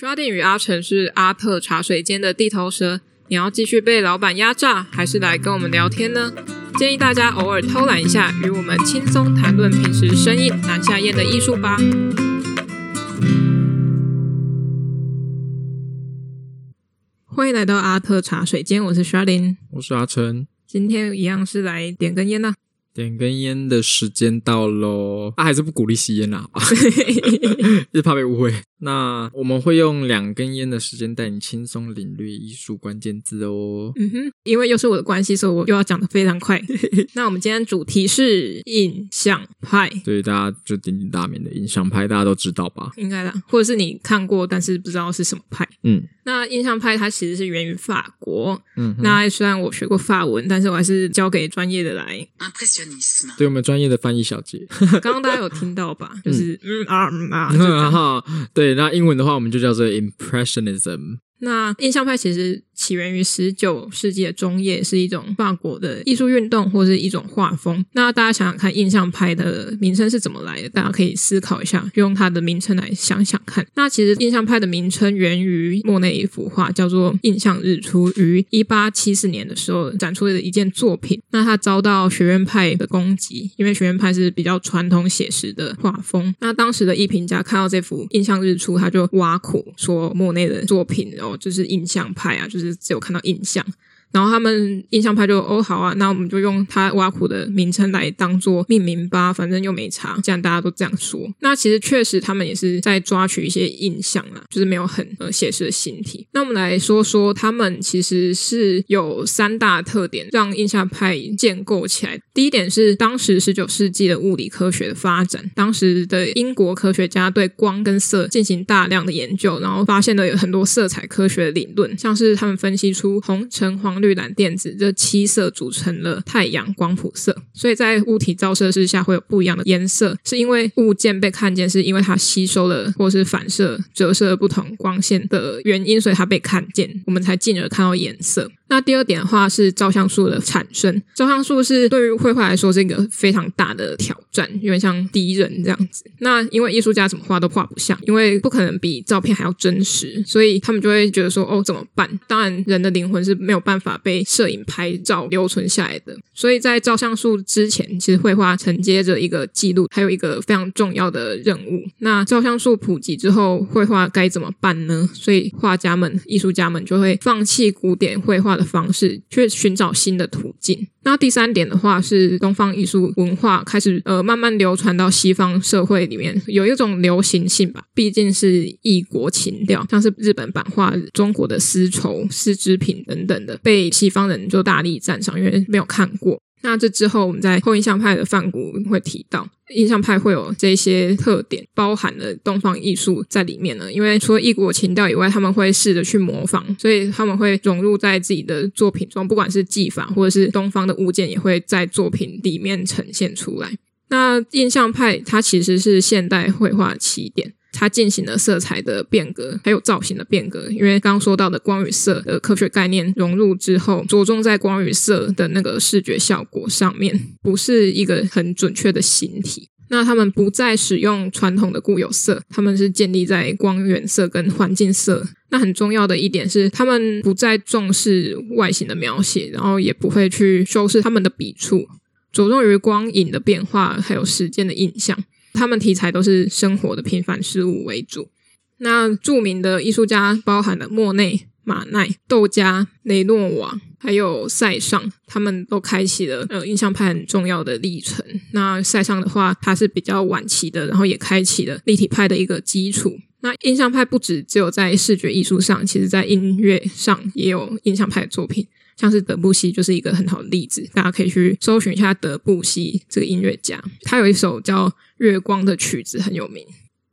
Chardin 与阿成是阿特茶水间的地头蛇，你要继续被老板压榨，还是来跟我们聊天呢？建议大家偶尔偷懒一下，与我们轻松谈论平时生硬难下咽的艺术吧。欢迎来到阿特茶水间，我是 Chardin，我是阿成，今天一样是来点根烟呐。点根烟的时间到喽，他、啊、还是不鼓励吸烟啦，一直怕被误会。那我们会用两根烟的时间带你轻松领略艺术关键字哦。嗯哼，因为又是我的关系，所以我又要讲的非常快。那我们今天主题是印象派，对，大家就鼎鼎大名的印象派，大家都知道吧？应该的，或者是你看过，但是不知道是什么派。嗯，那印象派它其实是源于法国。嗯，那虽然我学过法文，但是我还是交给专业的来。对，我们专业的翻译小姐。刚刚大家有听到吧？就是嗯啊嗯啊，然后对。那英文的话，我们就叫做 Impressionism。那印象派其实起源于十九世纪的中叶，是一种法国的艺术运动或是一种画风。那大家想想看，印象派的名称是怎么来的？大家可以思考一下，用它的名称来想想看。那其实印象派的名称源于莫内一幅画，叫做《印象日出》，于一八七四年的时候展出的一件作品。那他遭到学院派的攻击，因为学院派是比较传统写实的画风。那当时的艺评家看到这幅《印象日出》，他就挖苦说莫内的作品就是印象派啊，就是只有看到印象。然后他们印象派就哦好啊，那我们就用他挖苦的名称来当做命名吧，反正又没差，既然大家都这样说。那其实确实他们也是在抓取一些印象啊，就是没有很呃写实的形体。那我们来说说他们其实是有三大特点，让印象派建构起来。第一点是当时十九世纪的物理科学的发展，当时的英国科学家对光跟色进行大量的研究，然后发现了有很多色彩科学的理论，像是他们分析出红、橙、黄。绿、蓝、靛、紫这七色组成了太阳光谱色，所以在物体照射之下会有不一样的颜色，是因为物件被看见，是因为它吸收了或是反射、折射不同光线的原因，所以它被看见，我们才进而看到颜色。那第二点的话是照相术的产生，照相术是对于绘画来说是一个非常大的挑战，有点像敌人这样子。那因为艺术家怎么画都画不像，因为不可能比照片还要真实，所以他们就会觉得说，哦，怎么办？当然，人的灵魂是没有办法被摄影拍照留存下来的。所以在照相术之前，其实绘画承接着一个记录，还有一个非常重要的任务。那照相术普及之后，绘画该怎么办呢？所以画家们、艺术家们就会放弃古典绘画的方式，去寻找新的途径。那第三点的话是东方艺术文化开始呃慢慢流传到西方社会里面，有一种流行性吧，毕竟是异国情调，像是日本版画、中国的丝绸、丝织品等等的，被西方人就大力赞赏，因为没有看过。那这之后，我们在后印象派的范谷会提到，印象派会有这些特点，包含了东方艺术在里面呢。因为除了异国情调以外，他们会试着去模仿，所以他们会融入在自己的作品中，不管是技法或者是东方的物件，也会在作品里面呈现出来。那印象派它其实是现代绘画起点。它进行了色彩的变革，还有造型的变革。因为刚刚说到的光与色的科学概念融入之后，着重在光与色的那个视觉效果上面，不是一个很准确的形体。那他们不再使用传统的固有色，他们是建立在光源色跟环境色。那很重要的一点是，他们不再重视外形的描写，然后也不会去修饰他们的笔触，着重于光影的变化，还有时间的印象。他们题材都是生活的平凡事物为主。那著名的艺术家包含了莫内、马奈、窦加、雷诺瓦，还有塞尚，他们都开启了呃印象派很重要的历程。那塞尚的话，他是比较晚期的，然后也开启了立体派的一个基础。那印象派不止只有在视觉艺术上，其实在音乐上也有印象派的作品。像是德布西就是一个很好的例子，大家可以去搜寻一下德布西这个音乐家，他有一首叫《月光》的曲子很有名。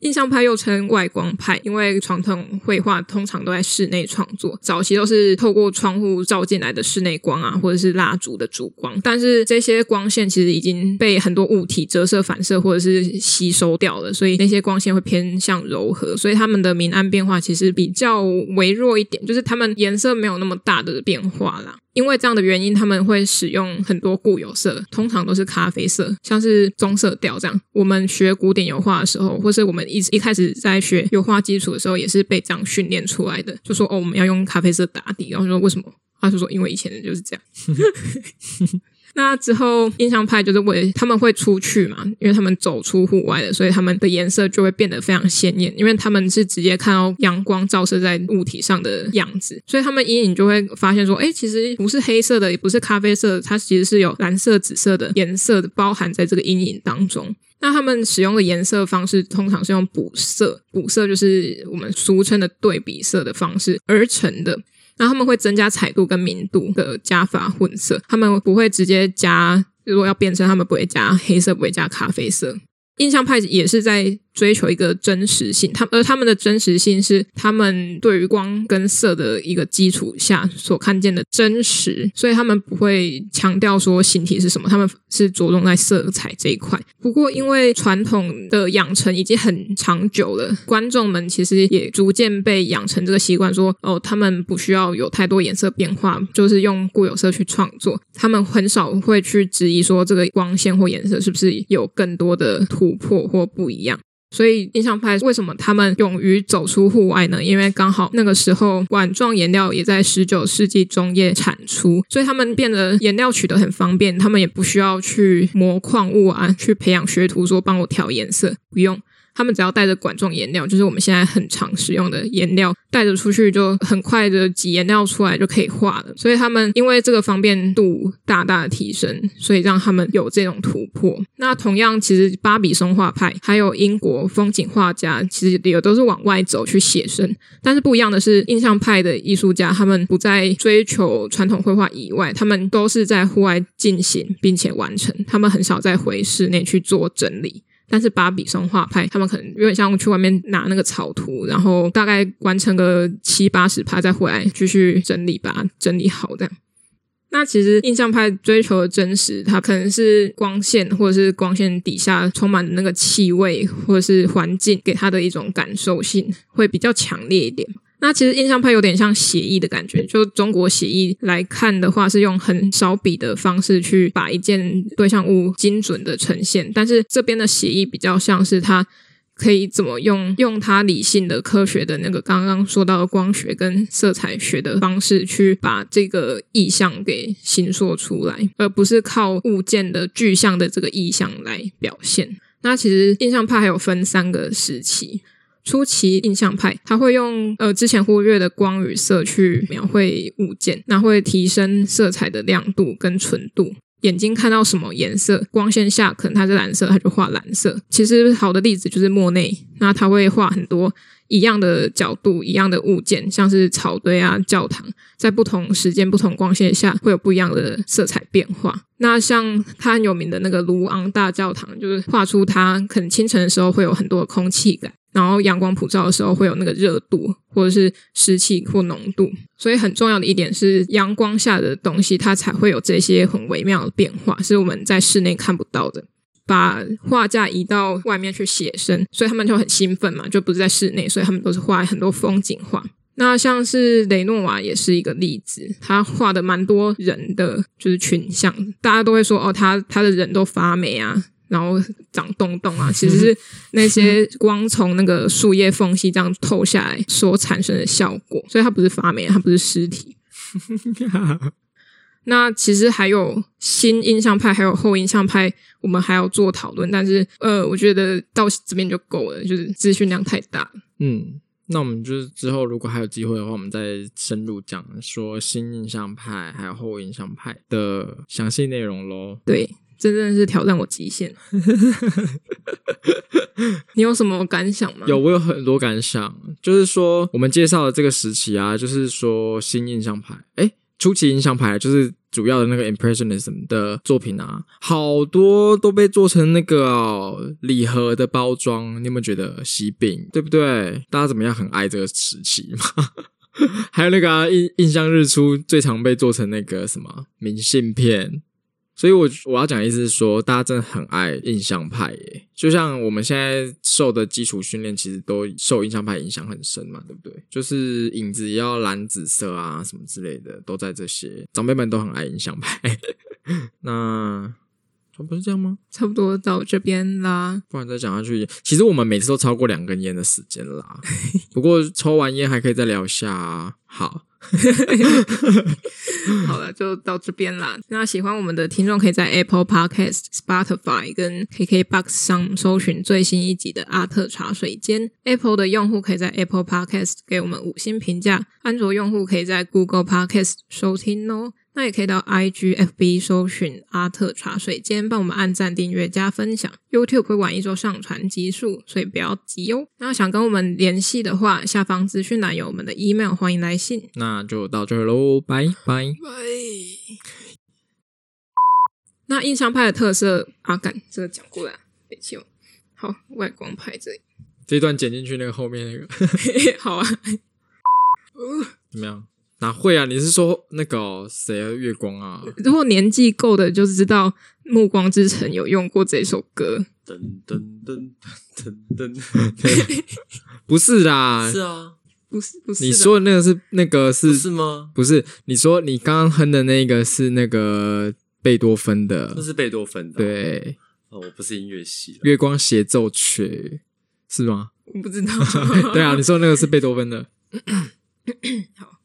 印象派又称外光派，因为传统绘画通常都在室内创作，早期都是透过窗户照进来的室内光啊，或者是蜡烛的烛光。但是这些光线其实已经被很多物体折射、反射或者是吸收掉了，所以那些光线会偏向柔和，所以它们的明暗变化其实比较微弱一点，就是它们颜色没有那么大的变化啦。因为这样的原因，他们会使用很多固有色，通常都是咖啡色，像是棕色调这样。我们学古典油画的时候，或是我们一一开始在学油画基础的时候，也是被这样训练出来的，就说哦，我们要用咖啡色打底，然后说为什么？他就说因为以前人就是这样。那之后，印象派就是为他们会出去嘛，因为他们走出户外了，所以他们的颜色就会变得非常鲜艳，因为他们是直接看到阳光照射在物体上的样子，所以他们阴影就会发现说，哎，其实不是黑色的，也不是咖啡色的，它其实是有蓝色、紫色的颜色的包含在这个阴影当中。那他们使用的颜色方式通常是用补色，补色就是我们俗称的对比色的方式而成的。然后他们会增加彩度跟明度的加法混色，他们不会直接加，如果要变成，他们不会加黑色，不会加咖啡色。印象派也是在追求一个真实性，他而他们的真实性是他们对于光跟色的一个基础下所看见的真实，所以他们不会强调说形体是什么，他们是着重在色彩这一块。不过，因为传统的养成已经很长久了，观众们其实也逐渐被养成这个习惯，说哦，他们不需要有太多颜色变化，就是用固有色去创作。他们很少会去质疑说这个光线或颜色是不是有更多的突破或不一样。所以印象派为什么他们勇于走出户外呢？因为刚好那个时候管状颜料也在十九世纪中叶产出，所以他们变得颜料取得很方便，他们也不需要去磨矿物啊，去培养学徒说帮我调颜色，不用。他们只要带着管状颜料，就是我们现在很常使用的颜料，带着出去就很快的挤颜料出来就可以画了。所以他们因为这个方便度大大的提升，所以让他们有这种突破。那同样，其实巴比松画派还有英国风景画家，其实也都是往外走去写生。但是不一样的是，印象派的艺术家他们不再追求传统绘画以外，他们都是在户外进行并且完成，他们很少再回室内去做整理。但是芭比松画派，他们可能有点像去外面拿那个草图，然后大概完成个七八十趴，再回来继续整理，把它整理好这样。那其实印象派追求的真实，它可能是光线，或者是光线底下充满的那个气味，或者是环境给他的一种感受性，会比较强烈一点。那其实印象派有点像写意的感觉，就中国写意来看的话，是用很少笔的方式去把一件对象物精准的呈现，但是这边的写意比较像是它可以怎么用用它理性的科学的那个刚刚说到的光学跟色彩学的方式去把这个意象给形塑出来，而不是靠物件的具象的这个意象来表现。那其实印象派还有分三个时期。初期印象派，他会用呃之前忽略的光与色去描绘物件，那会提升色彩的亮度跟纯度。眼睛看到什么颜色，光线下可能它是蓝色，他就画蓝色。其实好的例子就是莫内，那他会画很多一样的角度、一样的物件，像是草堆啊、教堂，在不同时间、不同光线下会有不一样的色彩变化。那像他很有名的那个卢昂大教堂，就是画出它可能清晨的时候会有很多的空气感。然后阳光普照的时候会有那个热度，或者是湿气或浓度，所以很重要的一点是阳光下的东西它才会有这些很微妙的变化，是我们在室内看不到的。把画架移到外面去写生，所以他们就很兴奋嘛，就不是在室内，所以他们都是画很多风景画。那像是雷诺瓦也是一个例子，他画的蛮多人的就是群像，大家都会说哦，他他的人都发霉啊。然后长洞洞啊，其实是那些光从那个树叶缝隙这样透下来所产生的效果，所以它不是发霉，它不是尸体。那其实还有新印象派，还有后印象派，我们还要做讨论。但是呃，我觉得到这边就够了，就是资讯量太大。嗯，那我们就是之后如果还有机会的话，我们再深入讲说新印象派还有后印象派的详细内容喽。对。真正是挑战我极限，你有什么感想吗？有，我有很多感想。就是说，我们介绍的这个时期啊，就是说新印象派，诶，初期印象派就是主要的那个 Impressionism 的作品啊，好多都被做成那个、哦、礼盒的包装。你有没有觉得喜饼，对不对？大家怎么样？很爱这个时期吗？还有那个、啊、印印象日出，最常被做成那个什么明信片。所以我我要讲的意思是说，大家真的很爱印象派耶，就像我们现在受的基础训练，其实都受印象派影响很深嘛，对不对？就是影子要蓝紫色啊，什么之类的，都在这些长辈们都很爱印象派。那不是这样吗？差不多到这边啦，不然再讲下去，其实我们每次都超过两根烟的时间啦。不过抽完烟还可以再聊一下啊。好。好了，就到这边啦。那喜欢我们的听众，可以在 Apple Podcast、Spotify 跟 KKBox 上搜寻最新一集的阿特茶水间。Apple 的用户可以在 Apple Podcast 给我们五星评价，安卓用户可以在 Google Podcast 收听哦。那也可以到 IG、FB 搜寻阿特茶水间，帮我们按赞、订阅、加分享。YouTube 会晚一周上传集数，所以不要急哦。那想跟我们联系的话，下方资讯栏有我们的 email，欢迎来信。那就到这喽，拜拜拜。那印象派的特色，阿、啊、干这个讲过了，没错。好，外光派这里，这一段剪进去那个后面那个，好啊。怎么样？哪会啊？你是说那个谁啊？月光啊？如果年纪够的，就知道《暮光之城》有用过这首歌。噔噔噔噔噔噔，不是啦，是啊，不是不是。你说的那个是那个是是吗？不是，你说你刚刚哼的那个是那个贝多芬的，那是贝多芬的。对，哦，我不是音乐系，《月光协奏曲》是吗？我不知道。对啊，你说那个是贝多芬的。好。